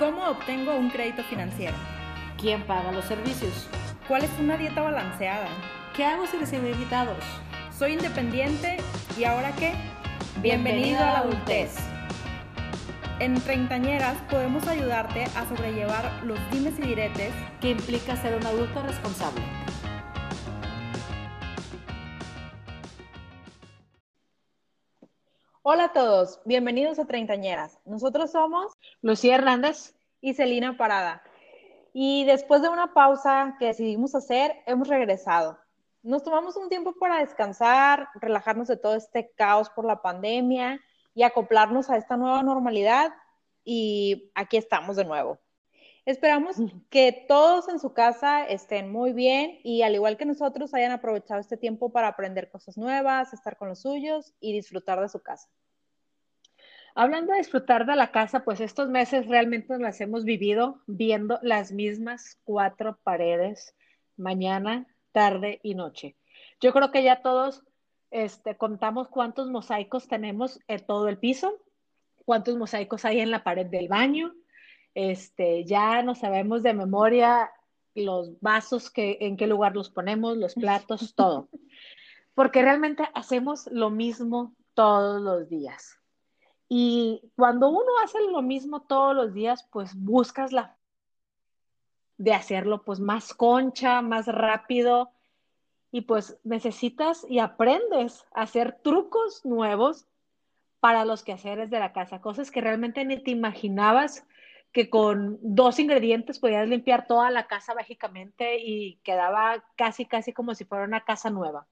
¿Cómo obtengo un crédito financiero? ¿Quién paga los servicios? ¿Cuál es una dieta balanceada? ¿Qué hago si recibo invitados? Soy independiente y ahora qué? Bienvenido a la adultez. En Treintañeras podemos ayudarte a sobrellevar los dimes y diretes ¿Qué implica ser un adulto responsable? Hola a todos, bienvenidos a Treintañeras. Nosotros somos Lucía Hernández. y Celina Parada. Y después de una pausa que decidimos hacer, hemos regresado. Nos tomamos un tiempo para descansar, relajarnos de todo este caos por la pandemia y acoplarnos a esta nueva normalidad. Y aquí estamos de nuevo. Esperamos que todos en su casa estén muy bien y al igual que nosotros hayan aprovechado este tiempo para aprender cosas nuevas, estar con los suyos y disfrutar de su casa. Hablando de disfrutar de la casa, pues estos meses realmente nos las hemos vivido viendo las mismas cuatro paredes, mañana, tarde y noche. Yo creo que ya todos este, contamos cuántos mosaicos tenemos en todo el piso, cuántos mosaicos hay en la pared del baño. Este, ya no sabemos de memoria los vasos que, en qué lugar los ponemos, los platos, todo. Porque realmente hacemos lo mismo todos los días. Y cuando uno hace lo mismo todos los días, pues buscas la de hacerlo pues más concha, más rápido y pues necesitas y aprendes a hacer trucos nuevos para los quehaceres de la casa, cosas que realmente ni te imaginabas que con dos ingredientes podías limpiar toda la casa mágicamente y quedaba casi, casi como si fuera una casa nueva.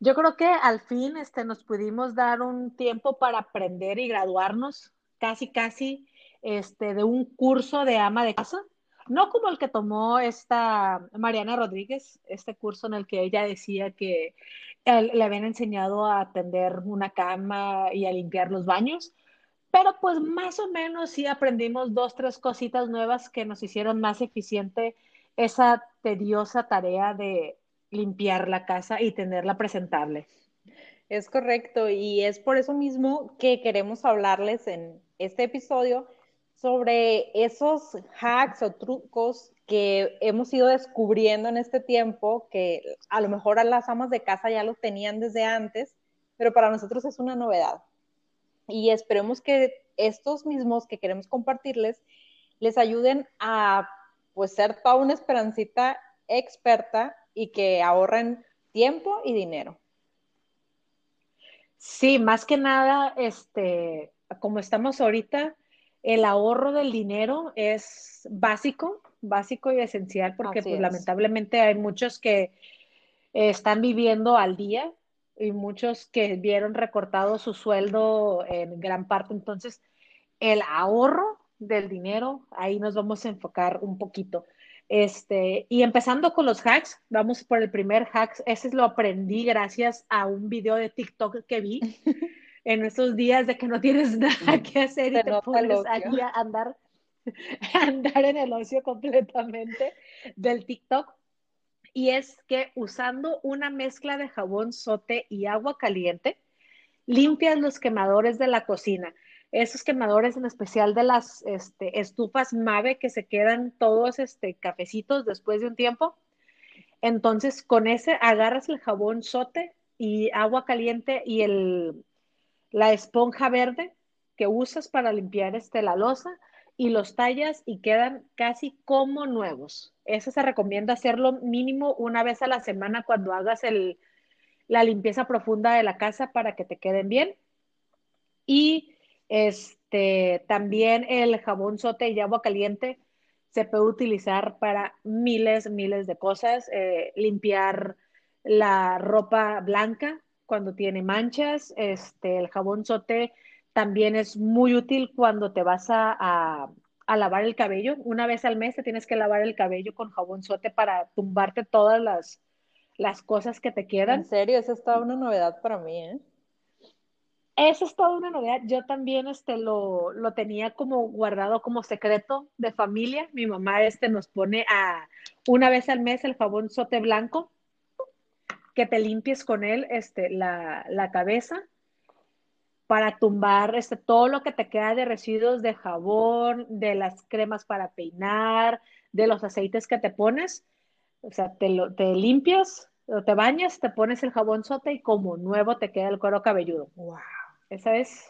Yo creo que al fin este, nos pudimos dar un tiempo para aprender y graduarnos casi, casi este, de un curso de ama de casa, no como el que tomó esta Mariana Rodríguez, este curso en el que ella decía que él, le habían enseñado a atender una cama y a limpiar los baños, pero pues más o menos sí aprendimos dos, tres cositas nuevas que nos hicieron más eficiente esa tediosa tarea de limpiar la casa y tenerla presentable. Es correcto, y es por eso mismo que queremos hablarles en este episodio sobre esos hacks o trucos que hemos ido descubriendo en este tiempo, que a lo mejor a las amas de casa ya los tenían desde antes, pero para nosotros es una novedad. Y esperemos que estos mismos que queremos compartirles les ayuden a pues ser toda una esperancita experta y que ahorren tiempo y dinero. Sí, más que nada, este, como estamos ahorita, el ahorro del dinero es básico, básico y esencial, porque pues, lamentablemente hay muchos que están viviendo al día y muchos que vieron recortado su sueldo en gran parte. Entonces, el ahorro del dinero, ahí nos vamos a enfocar un poquito. Este, y empezando con los hacks, vamos por el primer hack. Ese lo aprendí gracias a un video de TikTok que vi en esos días de que no tienes nada que hacer y te pones ahí a andar, a andar en el ocio completamente del TikTok. Y es que usando una mezcla de jabón sote y agua caliente, limpias los quemadores de la cocina esos quemadores en especial de las este, estufas Mave que se quedan todos este, cafecitos después de un tiempo. Entonces, con ese agarras el jabón sote y agua caliente y el, la esponja verde que usas para limpiar este, la losa y los tallas y quedan casi como nuevos. Eso se recomienda hacerlo mínimo una vez a la semana cuando hagas el, la limpieza profunda de la casa para que te queden bien. Y este, también el jabón sote y agua caliente se puede utilizar para miles, miles de cosas. Eh, limpiar la ropa blanca cuando tiene manchas. Este, el jabón sote también es muy útil cuando te vas a, a, lavar el cabello. Una vez al mes te tienes que lavar el cabello con jabón sote para tumbarte todas las, las cosas que te quedan. En serio, esa es toda una novedad para mí, ¿eh? Eso es toda una novedad. Yo también este, lo, lo, tenía como guardado como secreto de familia. Mi mamá este, nos pone a una vez al mes el jabón sote blanco, que te limpies con él este, la, la cabeza. para tumbar este, todo lo que te queda de residuos de jabón, de las cremas para peinar, de los aceites que te pones. O sea, te, lo, te limpias, te bañas, te pones el jabón sote y como nuevo te queda el cuero cabelludo. ¡Wow! Esa es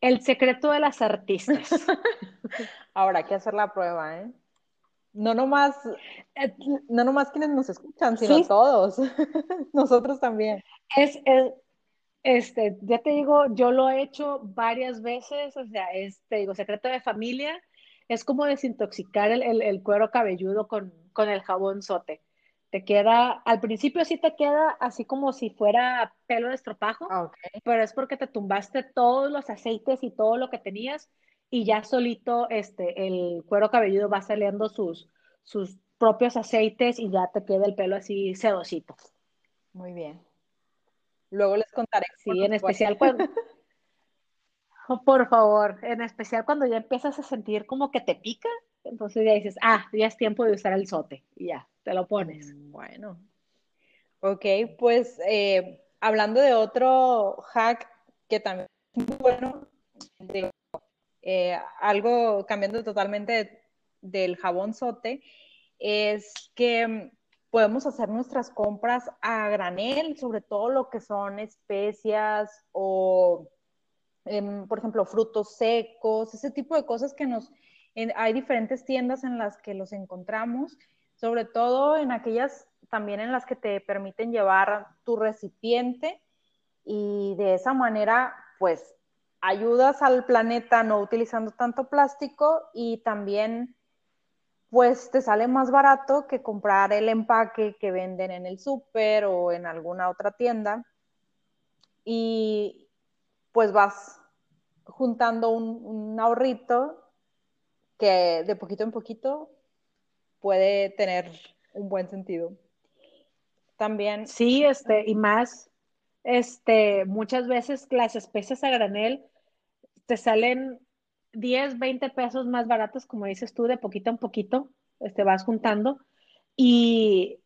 el secreto de las artistas. Ahora hay que hacer la prueba, ¿eh? No nomás, no nomás quienes nos escuchan, sino todos. Nosotros también. Es, es, este, ya te digo, yo lo he hecho varias veces, o sea, este, digo, secreto de familia, es como desintoxicar el, cuero cabelludo con, el jabón sote. Te queda, al principio sí te queda así como si fuera pelo de estropajo, ah, pero es porque te tumbaste todos los aceites y todo lo que tenías y ya solito este, el cuero cabelludo va saliendo sus, sus propios aceites y ya te queda el pelo así sedosito. Muy bien. Luego les contaré. Sí, en especial cuando... Oh, por favor, en especial cuando ya empiezas a sentir como que te pica, entonces ya dices, ah, ya es tiempo de usar el sote y ya, te lo pones. Mm, bueno. Ok, pues eh, hablando de otro hack que también es muy bueno, eh, algo cambiando totalmente del jabón sote, es que podemos hacer nuestras compras a granel, sobre todo lo que son especias o, em, por ejemplo, frutos secos, ese tipo de cosas que nos... hay diferentes tiendas en las que los encontramos, sobre todo en aquellas también en las que te permiten llevar tu recipiente y de esa manera, pues, ayudas al planeta no utilizando tanto plástico y también pues te sale más barato que comprar el empaque que venden en el súper o en alguna otra tienda. Y pues vas juntando un, ahorrito que de poquito en poquito puede tener un buen sentido. También. Sí, este, y más, este, muchas veces las especies a granel te salen 10, 20 pesos más baratos, como dices tú, de poquito en poquito, este, vas juntando. Y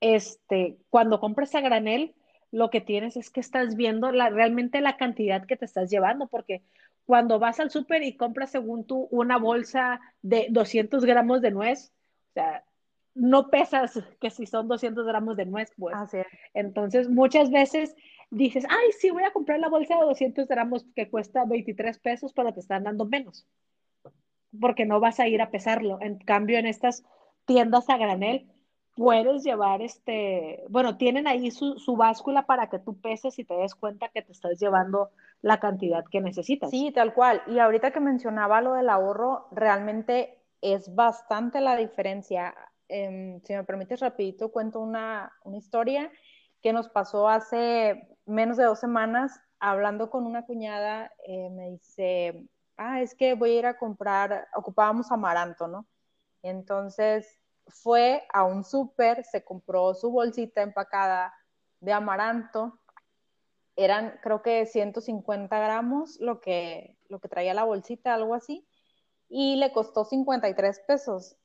este, cuando compras a granel, lo que tienes es que estás viendo la, realmente la cantidad que te estás llevando, porque cuando vas al súper y compras según tú una bolsa de 200 gramos de nuez, sea, no pesas que si son 200 gramos de nuez, pues. Entonces, muchas veces dices, ay, sí, voy a comprar la bolsa de 200 gramos que cuesta 23 pesos, pero te están dando menos, porque no vas a ir a pesarlo. En cambio, en estas tiendas a granel, puedes llevar este, bueno, tienen ahí su, su, báscula para que tú peses y te des cuenta que te estás llevando la cantidad que necesitas. Sí, tal cual. Y ahorita que mencionaba lo del ahorro, realmente es bastante la diferencia. Em, si me permites rapidito, cuento una, una historia que nos pasó hace menos de dos semanas, hablando con una cuñada, eh, me dice, ah, es que voy a ir a comprar, ocupábamos amaranto, ¿no? Entonces fue a un súper, se compró su bolsita empacada de amaranto, eran creo que 150 gramos lo que, lo que traía la bolsita, algo así, y le costó 53 pesos.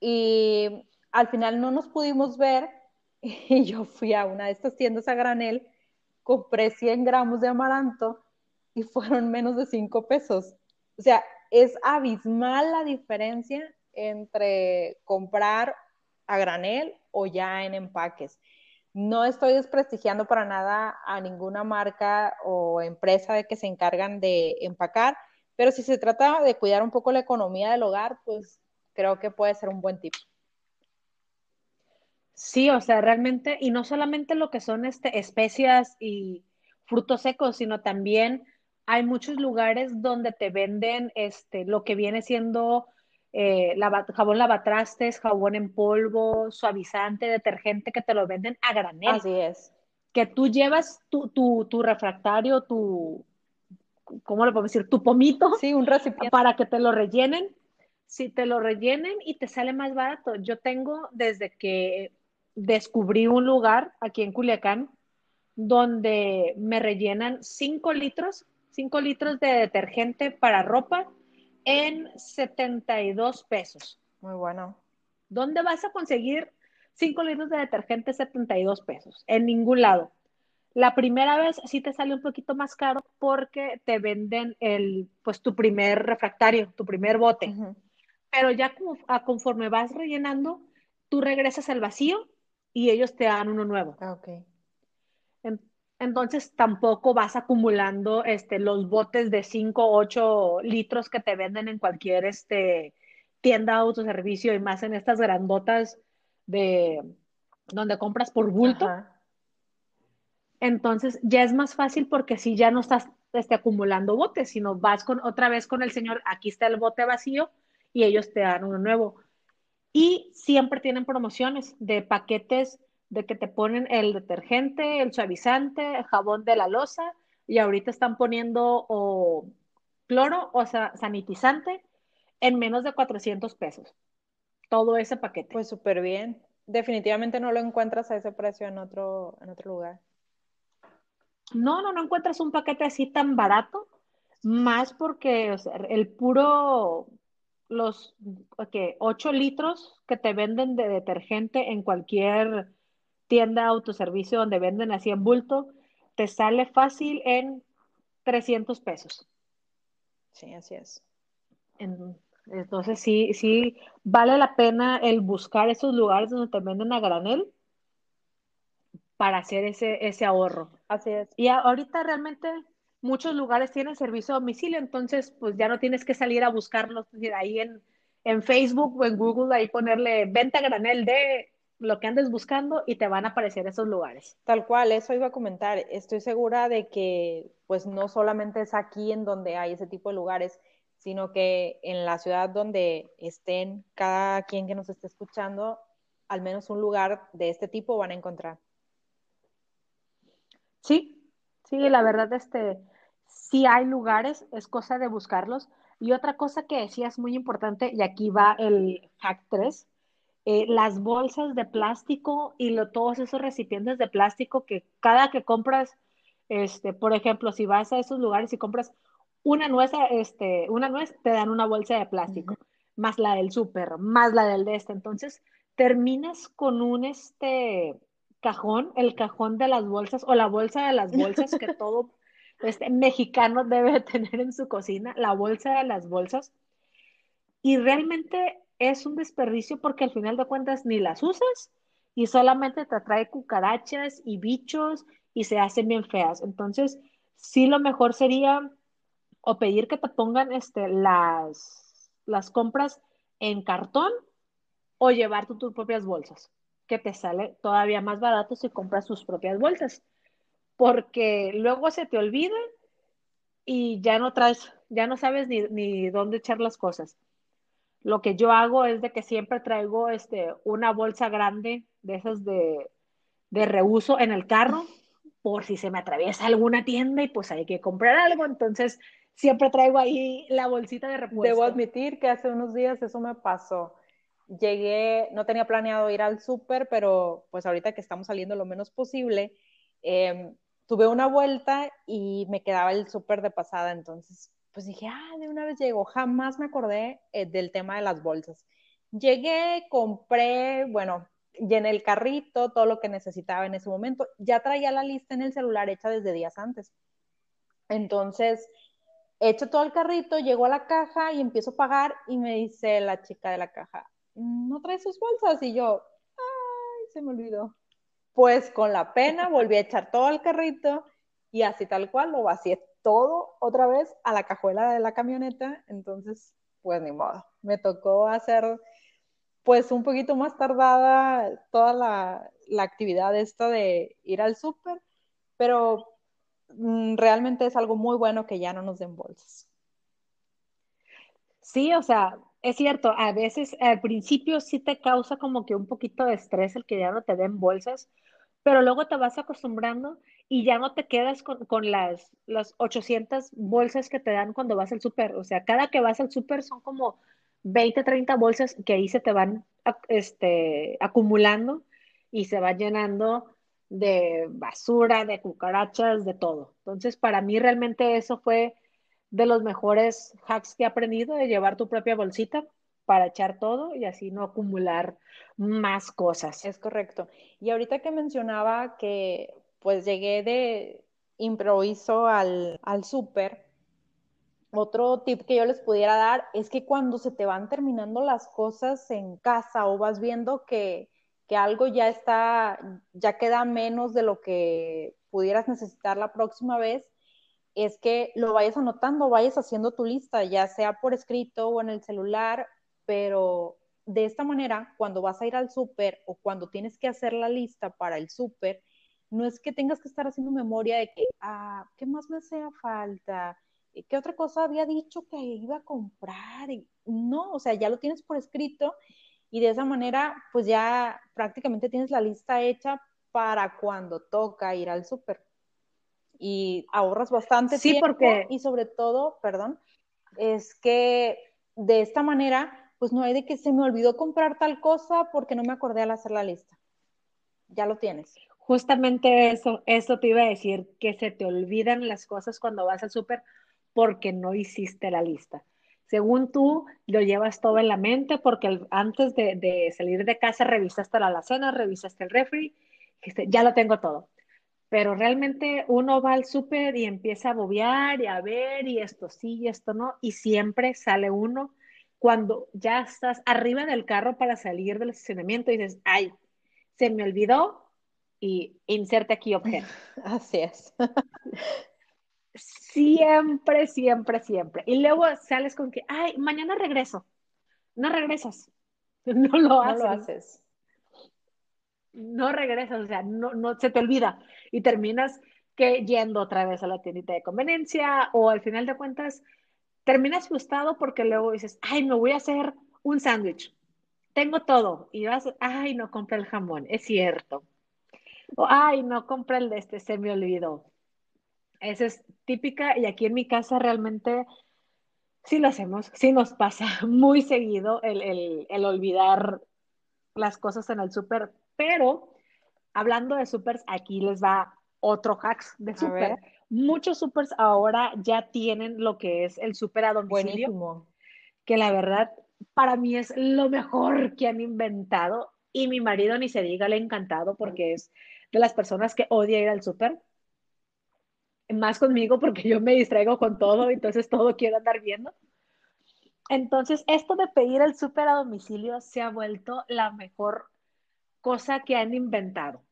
Y al final no nos pudimos ver y yo fui a una de estas tiendas a granel, compré 100 gramos de amaranto y fueron menos de 5 pesos. O sea, es abismal la diferencia entre comprar a granel o ya en empaques. No estoy desprestigiando para nada a ninguna marca o empresa de que se encargan de empacar, pero si se trata de cuidar un poco la economía del hogar, pues creo que puede ser un buen tip. Sí, o sea, realmente, y no solamente lo que son este, especias y frutos secos, sino también hay muchos lugares donde te venden este, lo que viene siendo eh, jabón lavatrastes, jabón en polvo, suavizante, detergente, que te lo venden a granel. Así es. Que tú llevas tu, tu, tu refractario, tu, ¿cómo le puedo decir? Tu pomito. Sí, un recipiente. Para que te lo rellenen. Si te lo rellenen y te sale más barato. Yo tengo desde que descubrí un lugar aquí en Culiacán donde me rellenan 5 litros, 5 litros de detergente para ropa en 72 pesos. Muy bueno. ¿Dónde vas a conseguir 5 litros de detergente 72 pesos? En ningún lado. La primera vez sí te sale un poquito más caro porque te venden el, pues tu primer refractario, tu primer bote. Pero ya como, a, conforme vas rellenando, tú regresas al vacío y ellos te dan uno nuevo. Ah, ok. entonces tampoco vas acumulando este, los botes de 5 o 8 litros que te venden en cualquier este, tienda de autoservicio y más en estas grandotas de donde compras por bulto. Entonces ya es más fácil porque si ya no estás este, acumulando botes, sino vas con otra vez con el señor, aquí está el bote vacío y ellos te dan uno nuevo. Y siempre tienen promociones de paquetes de que te ponen el detergente, el suavizante, el jabón de la losa y ahorita están poniendo o cloro o sanitizante en menos de 400 pesos. Todo ese paquete. Pues súper bien. Definitivamente no lo encuentras a ese precio en otro, en otro lugar. No, no, no encuentras un paquete así tan barato, más porque el puro, los okay, 8 litros que te venden de detergente en cualquier tienda autoservicio donde venden así en bulto, te sale fácil en 300 pesos. Sí, así es. entonces sí, sí, vale la pena el buscar esos lugares donde te venden a granel para hacer ese, ese ahorro. Así es. Y ahorita realmente muchos lugares tienen servicio a domicilio, entonces pues ya no tienes que salir a buscarlos, ahí en, en Facebook o en Google, ahí ponerle venta granel de lo que andes buscando y te van a aparecer esos lugares. Tal cual, eso iba a comentar. Estoy segura de que pues no solamente es aquí en donde hay ese tipo de lugares, sino que en la ciudad donde estén cada quien que nos esté escuchando, al menos un lugar de este tipo van a encontrar. Sí, sí, la verdad, este, sí hay lugares, es cosa de buscarlos. Y otra cosa que decías muy importante, y aquí va el hack 3, eh, las bolsas de plástico y lo, todos esos recipientes de plástico que cada que compras, este, por ejemplo, si vas a esos lugares y compras una nuez, este, una nuez, te dan una bolsa de plástico, más la del súper, más la del de este. Entonces, terminas con un, este, cajón, el cajón de las bolsas o la bolsa de las bolsas que todo este mexicano debe tener en su cocina, la bolsa de las bolsas. Y realmente es un desperdicio porque al final de cuentas ni las usas y solamente te atrae cucarachas y bichos y se hacen bien feas. Entonces, sí lo mejor sería o pedir que te pongan este, las, las compras en cartón o llevar tus propias bolsas que te sale todavía más barato si compras tus propias bolsas, porque luego se te olvida y ya no traes, ya no sabes ni, ni dónde echar las cosas. Lo que yo hago es de que siempre traigo este, una bolsa grande de esas de, de reuso en el carro por si se me atraviesa alguna tienda y pues hay que comprar algo. Entonces, siempre traigo ahí la bolsita de repuesto. Debo admitir que hace unos días eso me pasó llegué, no tenía planeado ir al súper, pero pues ahorita que estamos saliendo lo menos posible, em, tuve una vuelta y me quedaba el súper de pasada, entonces pues dije, ah, de una vez llego, jamás me acordé eh, del tema de las bolsas. Llegué, compré, bueno, llené el carrito, todo lo que necesitaba en ese momento, ya traía la lista en el celular hecha desde días antes. Entonces, hecho todo el carrito, llego a la caja y empiezo a pagar y me dice la chica de la caja, no trae sus bolsas. Y yo, ay, se me olvidó. Pues con la pena volví a echar todo el carrito y así tal cual lo vacié todo otra vez a la cajuela de la camioneta. Entonces, pues ni modo. Me tocó hacer pues un poquito más tardada toda la, la actividad esta de ir al súper, pero mm, realmente es algo muy bueno que ya no nos den bolsas. Sí, o sea, es cierto, a veces al principio sí te causa como que un poquito de estrés el que ya no te den bolsas, pero luego te vas acostumbrando y ya no te quedas con, las, las 800 bolsas que te dan cuando vas al súper. O sea, cada que vas al súper son como 20, 30 bolsas que ahí se te van este, acumulando y se va llenando de basura, de cucarachas, de todo. Entonces, para mí realmente eso fue de los mejores hacks que he aprendido de llevar tu propia bolsita para echar todo y así no acumular más cosas. Es correcto. Y ahorita que mencionaba que pues llegué de improviso al, al súper, otro tip que yo les pudiera dar es que cuando se te van terminando las cosas en casa o vas viendo que, que algo ya está, ya queda menos de lo que pudieras necesitar la próxima vez, es que lo vayas anotando, vayas haciendo tu lista, ya sea por escrito o en el celular, pero de esta manera, cuando vas a ir al súper o cuando tienes que hacer la lista para el súper, no es que tengas que estar haciendo memoria de que, ah, ¿qué más me hacía falta? ¿Qué otra cosa había dicho que iba a comprar? no, o sea, ya lo tienes por escrito y de esa manera, pues ya prácticamente tienes la lista hecha para cuando toca ir al súper. Y ahorras bastante sí, tiempo porque... y sobre todo, perdón, es que de esta manera, pues no hay de que se me olvidó comprar tal cosa porque no me acordé al hacer la lista. Ya lo tienes. Justamente eso, eso te iba a decir, que se te olvidan las cosas cuando vas al súper porque no hiciste la lista. Según tú, lo llevas todo en la mente porque antes de, salir de casa revisaste la alacena, revisaste el refri, ya lo tengo todo. Pero realmente uno va al súper y empieza a bobear y a ver y esto sí y esto no, y siempre sale uno cuando ya estás arriba del carro para salir del estacionamiento y dices, ay, se me olvidó y inserte aquí objeto. Así es. siempre, siempre, siempre. Y luego sales con que, ay, mañana regreso. No regresas. No lo haces. No lo haces. No regresas, o sea, no, no se te olvida. Y terminas que yendo otra vez a la tiendita de conveniencia o al final de cuentas terminas frustrado porque luego dices, ay, me voy a hacer un sándwich. Tengo todo. Y vas, ay, no compré el jamón, es cierto. O, ay, no compré el de este, se me olvidó. Esa es típica y aquí en mi casa realmente sí lo hacemos, sí nos pasa muy seguido el, olvidar las cosas en el súper, pero hablando de súper, aquí les va otro hacks de súper. Muchos súpers ahora ya tienen lo que es el súper a domicilio, que la verdad para mí es lo mejor que han inventado y mi marido ni se diga le ha encantado porque es de las personas que odia ir al súper más conmigo porque yo me distraigo con todo, entonces todo quiero andar viendo. Entonces, esto de pedir el súper a domicilio se ha vuelto la mejor cosa que han inventado,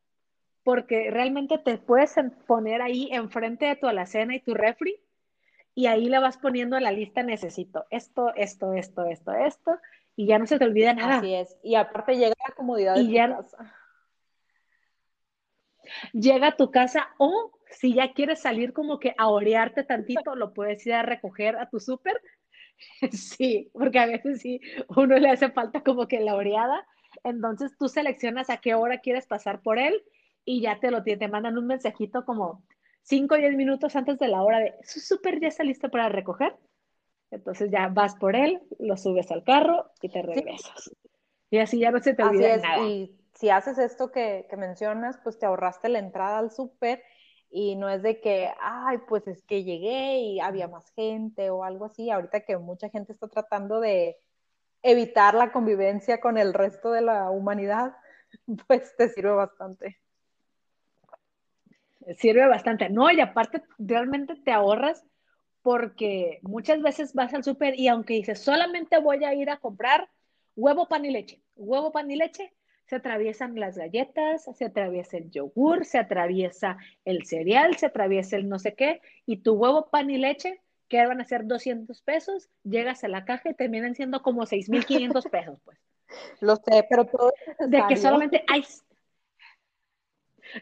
porque realmente te puedes poner ahí enfrente de tu alacena y tu refri y ahí le vas poniendo en la lista necesito esto, esto, esto, esto, esto, y ya no se te olvida nada. Así es, y aparte llega la comodidad de tu casa. Llega a tu casa o si ya quieres salir como que a orearte tantito, lo puedes ir a recoger a tu súper. Sí, porque a veces sí, uno le hace falta como que la oreada. Entonces tú seleccionas a qué hora quieres pasar por él y ya te lo te mandan un mensajito como 5 o 10 minutos antes de la hora de su súper ya está listo para recoger. Entonces ya vas por él, lo subes al carro y te regresas. Y así ya no se te olvida nada. Y si haces esto que, que mencionas, pues te ahorraste la entrada al súper y no es de que, ay, pues es que llegué y había más gente o algo así. Ahorita que mucha gente está tratando de evitar la convivencia con el resto de la humanidad, pues te sirve bastante. Sirve bastante. No, y aparte realmente te ahorras porque muchas veces vas al súper y aunque dices, solamente voy a ir a comprar huevo, pan y leche, huevo, pan y leche, se atraviesan las galletas, se atraviesa el yogur, se atraviesa el cereal, se atraviesa el no sé qué, y tu huevo, pan y leche, que van a ser 200 pesos, llegas a la caja y terminan siendo como 6.500 pesos, pues. Lo sé, pero todo es De que solamente hay...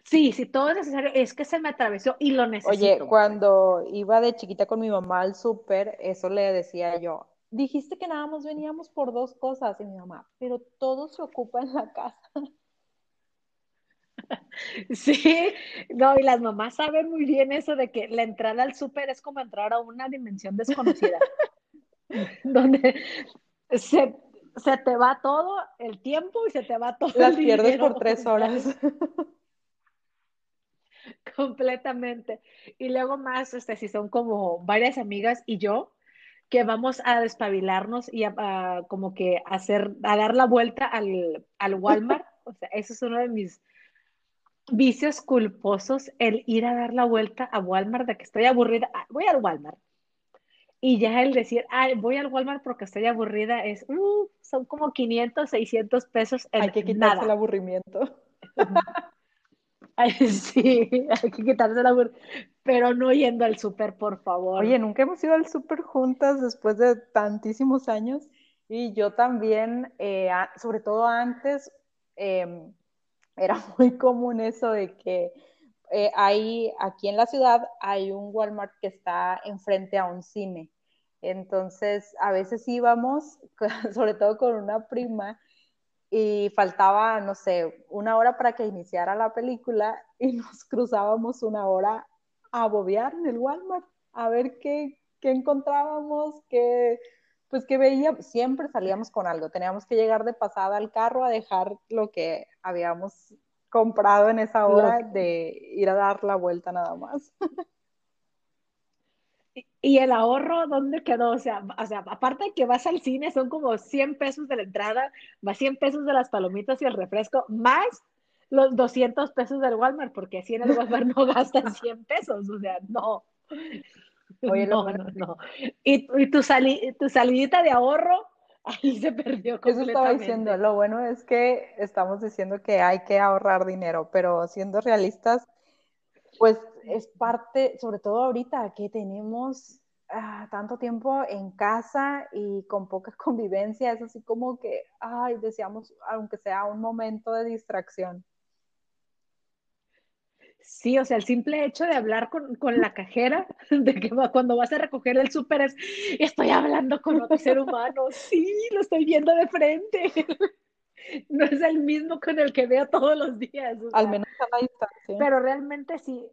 Sí, sí, todo es necesario. Es que se me atravesó y lo necesito. Oye, cuando iba de chiquita con mi mamá al súper, eso le decía yo, dijiste que nada más veníamos por dos cosas y mi mamá, pero todo se ocupa en la casa. Sí, no, y las mamás saben muy bien eso de que la entrada al súper es como entrar a una dimensión desconocida, donde se, te va todo el tiempo y se te va todo Las pierdes por tres horas. Completamente. Y luego más, este, si son como varias amigas y yo, que vamos a despabilarnos y a, como que hacer, a dar la vuelta al, al Walmart. O sea, eso es uno de mis, vicios culposos el ir a dar la vuelta a Walmart, de que estoy aburrida, ah, voy al Walmart. Y ya el decir, ay, voy al Walmart porque estoy aburrida, es, uh, son como 500, 600 pesos en Hay que quitarse el aburrimiento. sí, hay que quitarse aburrimiento, pero no yendo al súper, por favor. Oye, nunca hemos ido al súper juntas después de tantísimos años. Y yo también, eh, sobre todo antes, em, era muy común eso de que eh, hay, aquí en la ciudad hay un Walmart que está enfrente a un cine. Entonces, a veces íbamos, sobre todo con una prima, y faltaba, no sé, una hora para que iniciara la película y nos cruzábamos una hora a bobear en el Walmart, a ver qué, qué encontrábamos, qué, pues que veía, siempre salíamos con algo, teníamos que llegar de pasada al carro a dejar lo que habíamos comprado en esa hora de ir a dar la vuelta nada más. ¿Y el ahorro dónde quedó? O sea, o sea, aparte de que vas al cine, son como 100 pesos de la entrada, más 100 pesos de las palomitas y el refresco, más los 200 pesos del Walmart, porque así en el Walmart no gastan 100 pesos, o sea, no. Oye, no, no, no. Y, y tu, sali, tu salidita de ahorro, ahí se perdió completamente. Eso estaba diciendo, lo bueno es que estamos diciendo que hay que ahorrar dinero, pero siendo realistas, pues es parte, sobre todo ahorita que tenemos ah, tanto tiempo en casa y con poca convivencia, es así como que, ay, deseamos, aunque sea un momento de distracción. Sí, o sea, el simple hecho de hablar con, la cajera, de que cuando vas a recoger el súper es, estoy hablando con otro ser humano, sí, lo estoy viendo de frente. No es el mismo con el que veo todos los días. Al menos a la distancia. Pero realmente sí,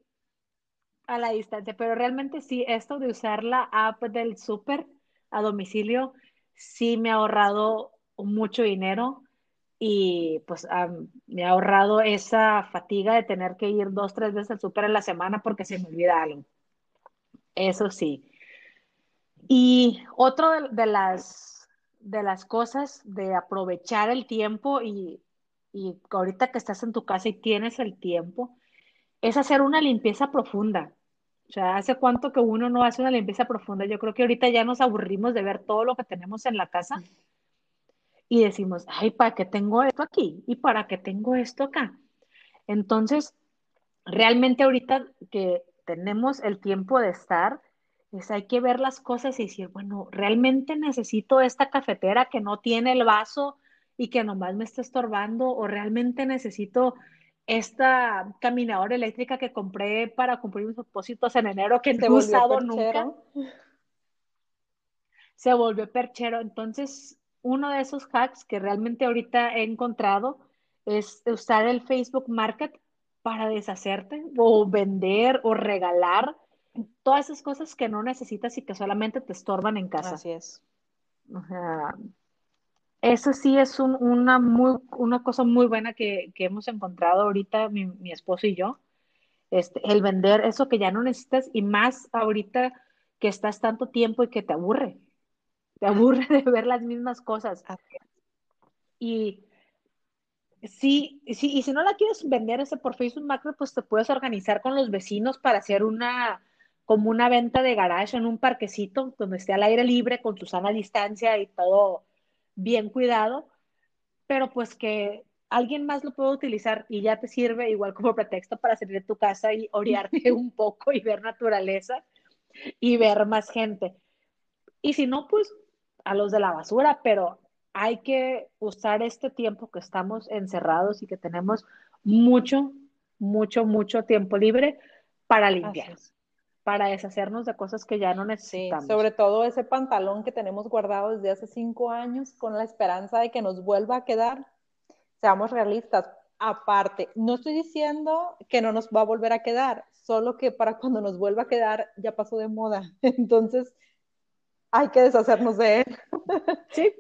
a la distancia, pero realmente sí, esto de usar la app del súper a domicilio, sí me ha ahorrado mucho dinero y pues me ha ahorrado esa fatiga de tener que ir dos, tres veces al súper en la semana porque se me olvida algo. Eso sí. Y otro de, las, de las cosas de aprovechar el tiempo y, y ahorita que estás en tu casa y tienes el tiempo, es hacer una limpieza profunda. O sea, ¿hace cuánto que uno no hace una limpieza profunda? Yo creo que ahorita ya nos aburrimos de ver todo lo que tenemos en la casa y decimos, ay, ¿para qué tengo esto aquí? ¿Y para qué tengo esto acá? Entonces, realmente ahorita que tenemos el tiempo de estar, pues hay que ver las cosas y decir, bueno, realmente necesito esta cafetera que no tiene el vaso y que nomás me está estorbando, o realmente necesito esta caminadora eléctrica que compré para cumplir mis propósitos en enero que no he usado nunca. Se volvió perchero. Entonces, uno de esos hacks que realmente ahorita he encontrado es usar el Facebook Market para deshacerte o vender o regalar todas esas cosas que no necesitas y que solamente te estorban en casa. Así es. O sea, eso sí es una, muy, una cosa muy buena que, hemos encontrado ahorita mi, mi, esposo y yo. Este, el vender eso que ya no necesitas y más ahorita que estás tanto tiempo y que te aburre te aburre de ver las mismas cosas. Y sí, sí, y si no la quieres vender ese por Facebook Macro, pues te puedes organizar con los vecinos para hacer una, como una venta de garage en un parquecito donde esté al aire libre con su sana distancia y todo bien cuidado, pero pues que alguien más lo pueda utilizar y ya te sirve igual como pretexto para salir de tu casa y orearte un poco y ver naturaleza y ver más gente. Y si no, pues a los de la basura, pero hay que usar este tiempo que estamos encerrados y que tenemos mucho, mucho, mucho tiempo libre para limpiar, para deshacernos de cosas que ya no necesitamos. sobre todo ese pantalón que tenemos guardado desde hace cinco años con la esperanza de que nos vuelva a quedar. Seamos realistas. Aparte, no estoy diciendo que no nos va a volver a quedar, solo que para cuando nos vuelva a quedar ya pasó de moda. Entonces, hay que deshacernos de él. Sí.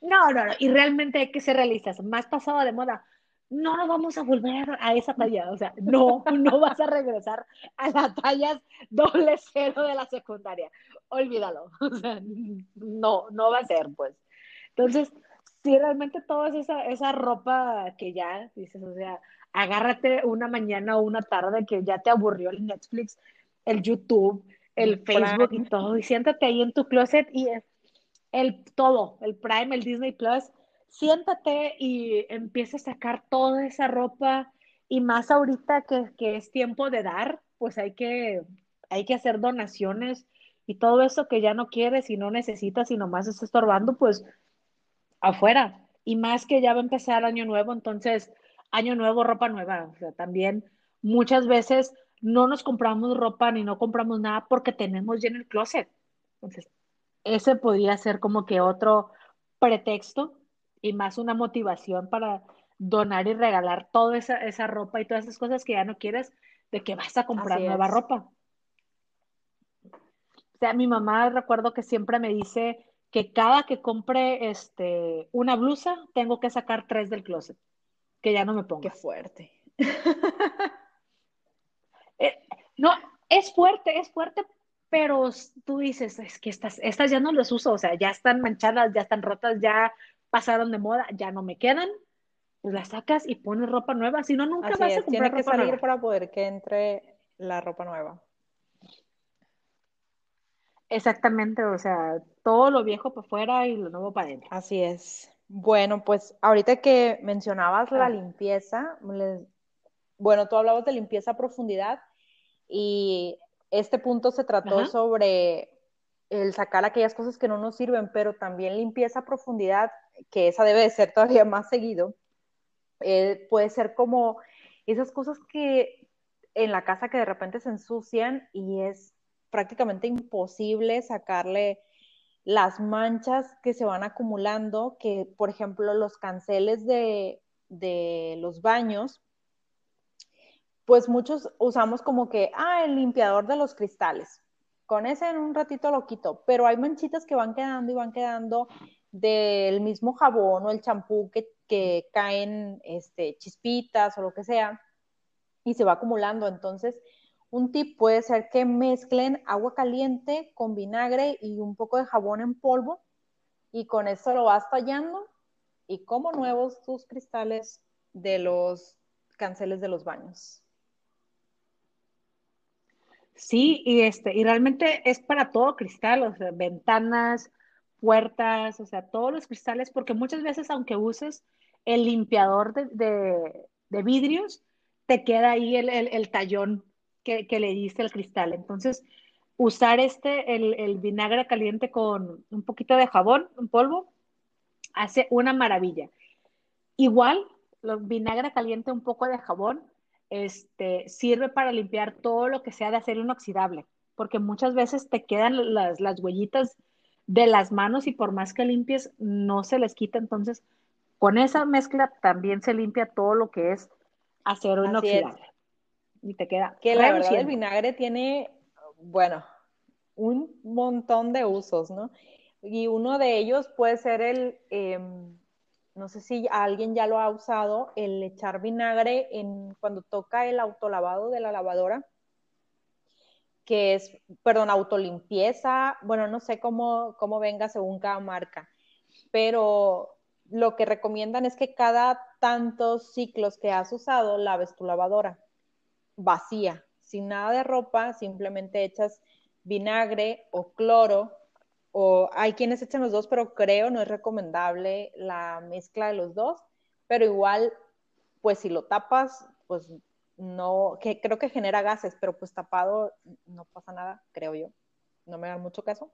No, no, no, y realmente hay que ser realistas. Más pasado de moda, no nos vamos a volver a esa talla. O sea, no, no vas a regresar a las tallas doble cero de la secundaria. Olvídalo. O sea, no, no va a ser, pues. Entonces, si realmente toda esa, esa ropa que ya dices, o sea, agárrate una mañana o una tarde que ya te aburrió el Netflix, el YouTube, el Facebook y todo, y siéntate ahí en tu closet y el todo, el Prime, el Disney Plus, siéntate y empieza a sacar toda esa ropa y más ahorita que, es tiempo de dar, pues hay que, hay que hacer donaciones y todo eso que ya no quieres y no necesitas y nomás está estorbando, pues afuera. Y más que ya va a empezar año nuevo, entonces año nuevo, ropa nueva. O sea, también muchas veces no nos compramos ropa ni no compramos nada porque tenemos ya en el closet. Entonces, ese podría ser como que otro pretexto y más una motivación para donar y regalar toda esa, esa ropa y todas esas cosas que ya no quieres, de que vas a comprar nueva ropa. O sea, mi mamá recuerdo que siempre me dice que cada que compre este, una blusa, tengo que sacar tres del closet, que ya no me pongo. Qué fuerte. Eh, no, es fuerte, es fuerte, pero tú dices, es que estas, estas ya no las uso, o sea, ya están manchadas, ya están rotas, ya pasaron de moda, ya no me quedan, pues las sacas y pones ropa nueva, si no, nunca vas a comprar Tiene que salir para poder que entre la ropa nueva. Exactamente, o sea, todo lo viejo para afuera y lo nuevo para adentro. Así es. Bueno, pues ahorita que mencionabas la ah. limpieza, bueno, tú hablabas de limpieza a profundidad y este punto se trató sobre el sacar aquellas cosas que no nos sirven, pero también limpieza a profundidad, que esa debe de ser todavía más seguido, eh, puede ser como esas cosas que en la casa que de repente se ensucian y es prácticamente imposible sacarle las manchas que se van acumulando, que por ejemplo los canceles de, los baños, pues muchos usamos como que, ah, el limpiador de los cristales. Con ese en un ratito lo quito, pero hay manchitas que van quedando y van quedando del mismo jabón o el champú que, que caen este, chispitas o lo que sea y se va acumulando. Entonces, un tip puede ser que mezclen agua caliente con vinagre y un poco de jabón en polvo y con eso lo vas tallando y como nuevos tus cristales de los canceles de los baños. Sí, y este, y realmente es para todo cristal, o sea, ventanas, puertas, o sea, todos los cristales, porque muchas veces aunque uses el limpiador de, vidrios, te queda ahí el, el tallón que, le diste el cristal. Entonces, usar este, el, vinagre caliente con un poquito de jabón, un polvo, hace una maravilla. Igual, el vinagre caliente, un poco de jabón, este, sirve para limpiar todo lo que sea de acero inoxidable, porque muchas veces te quedan las, las huellitas de las manos y por más que limpies, no se les quita. Entonces, con esa mezcla también se limpia todo lo que es acero inoxidable y te queda. Que la verdad el vinagre tiene, bueno, un montón de usos, ¿no? Y uno de ellos puede ser el, em, no sé si alguien ya lo ha usado, el echar vinagre en cuando toca el autolavado de la lavadora, que es, perdón, autolimpieza, bueno, no sé cómo, cómo venga según cada marca, pero lo que recomiendan es que cada tantos ciclos que has usado laves tu lavadora vacía, sin nada de ropa, simplemente echas vinagre o cloro, o hay quienes echan los dos, pero creo no es recomendable la mezcla de los dos, pero igual, pues si lo tapas, pues no, que creo que genera gases, pero pues tapado no pasa nada, creo yo. No me dan mucho caso.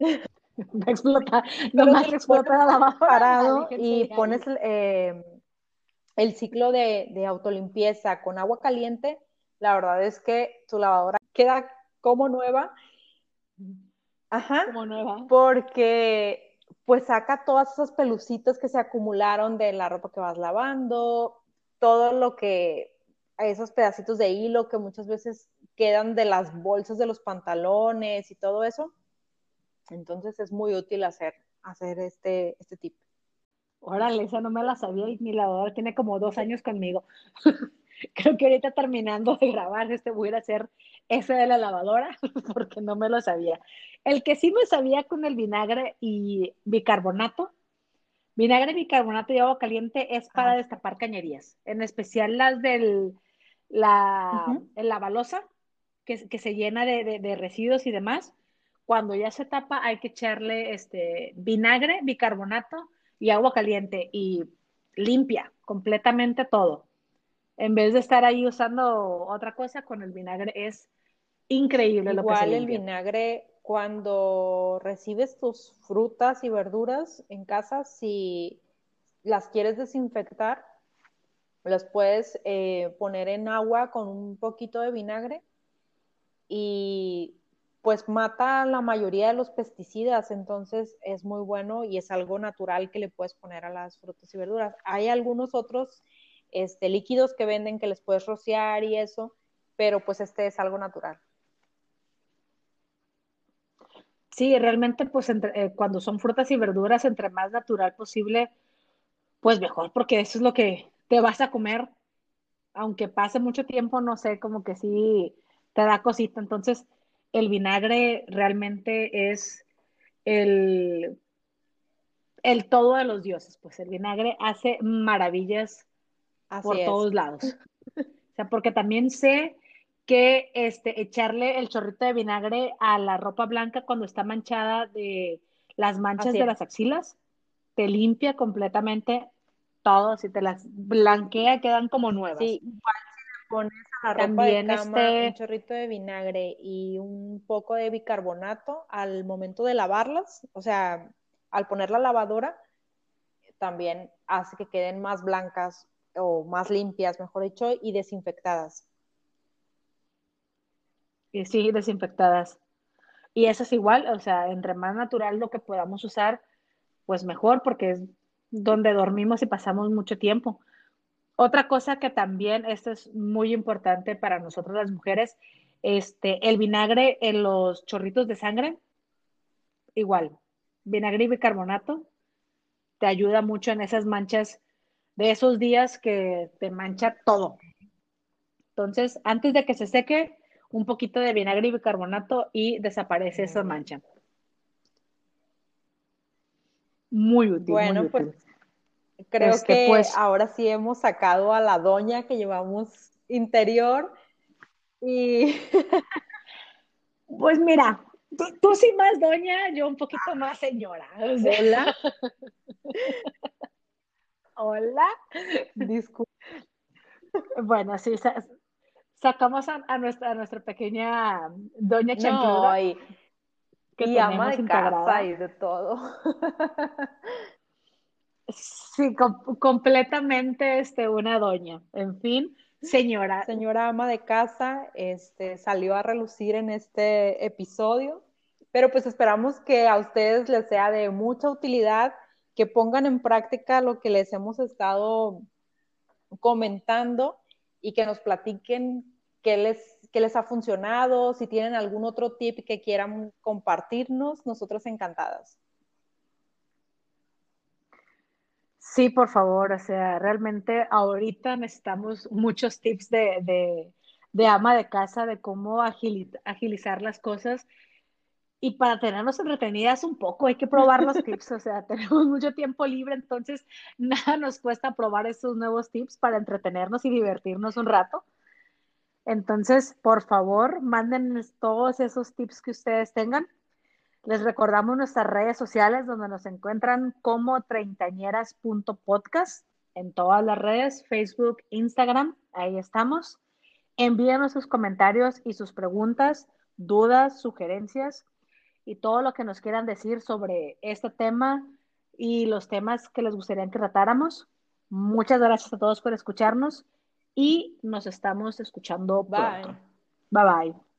No explota, no más explota la parado y pones eh, el ciclo de, de autolimpieza con agua caliente la verdad es que tu lavadora queda como nueva. Ajá. Como nueva. Porque pues saca todas esas pelucitas que se acumularon de la ropa que vas lavando, todo lo que, esos pedacitos de hilo que muchas veces quedan de las bolsas de los pantalones y todo eso. Entonces es muy útil hacer, hacer este, este tip. Órale, esa no me la sabía y mi lavadora tiene como dos años conmigo. creo que ahorita terminando de grabar este voy a hacer ese de la lavadora porque no me lo sabía. El que sí me sabía con el vinagre y bicarbonato, Vinagre, bicarbonato y agua caliente es para destapar cañerías, en especial las del la, la balosa, que, que, se llena de, de, residuos y demás. Cuando ya se tapa, hay que echarle este vinagre, bicarbonato y agua caliente y limpia completamente todo. En vez de estar ahí usando otra cosa, con el vinagre es increíble lo que se el vinagre cuando recibes tus frutas y verduras en casa, si las quieres desinfectar, las puedes eh, poner en agua con un poquito de vinagre y pues mata la mayoría de los pesticidas, entonces es muy bueno y es algo natural que le puedes poner a las frutas y verduras. Hay algunos otros este, líquidos que venden que les puedes rociar y eso, pero pues este es algo natural. Sí, realmente, pues eh, cuando son frutas y verduras, entre más natural posible, pues mejor, porque eso es lo que te vas a comer, aunque pase mucho tiempo, no sé, como que sí te da cosita. Entonces, el vinagre realmente es el, el todo de los dioses, pues el vinagre hace maravillas por todos lados. O sea, porque también sé que este, echarle el chorrito de vinagre a la ropa blanca cuando está manchada de las manchas de las axilas, te limpia completamente todo, si te las blanquea, quedan como nuevas. Sí, igual si le pones a la ropa de cama este... un chorrito de vinagre y un poco de bicarbonato al momento de lavarlas, o sea, al poner la lavadora, también hace que queden más blancas o más limpias, mejor dicho, y desinfectadas sí, desinfectadas. Y eso es igual, o sea, entre más natural lo que podamos usar, pues mejor, porque es donde dormimos y pasamos mucho tiempo. Otra cosa que también, esto es muy importante para nosotros las mujeres, este, el vinagre en los chorritos de sangre, igual, vinagre y bicarbonato, te ayuda mucho en esas manchas de esos días que te mancha todo. Entonces, antes de que se seque, un poquito de vinagre y bicarbonato y desaparece esa mancha. Muy útil. Bueno, pues creo este, que pues, ahora sí hemos sacado a la doña que llevamos interior y pues mira, tú, sí más doña, yo un poquito más señora. Hola. Hola. Disculpa. Bueno, sí, sacamos a, nuestra, nuestra pequeña doña Chancluda. y, que ama de casa y de todo. sí, completamente este, una doña. En fin, señora. Señora ama de casa, este, salió a relucir en este episodio, pero pues esperamos que a ustedes les sea de mucha utilidad, que pongan en práctica lo que les hemos estado comentando y que nos platiquen qué les, les ha funcionado, si tienen algún otro tip que quieran compartirnos, nosotros encantadas. Sí, por favor, o sea, realmente ahorita necesitamos muchos tips de, ama de casa, de cómo agilizar las cosas. Y para tenernos entretenidas un poco, hay que probar los tips, o sea, tenemos mucho tiempo libre, entonces nada nos cuesta probar esos nuevos tips para entretenernos y divertirnos un rato. Entonces, por favor, mándennos todos esos tips que ustedes tengan. Les recordamos nuestras redes sociales donde nos encuentran como treintañeras.podcast en todas las redes, Facebook, Instagram, ahí estamos. Envíenos sus comentarios y sus preguntas, dudas, sugerencias y todo lo que nos quieran decir sobre este tema y los temas que les gustaría que tratáramos. Muchas gracias a todos por escucharnos y nos estamos escuchando pronto. Bye bye.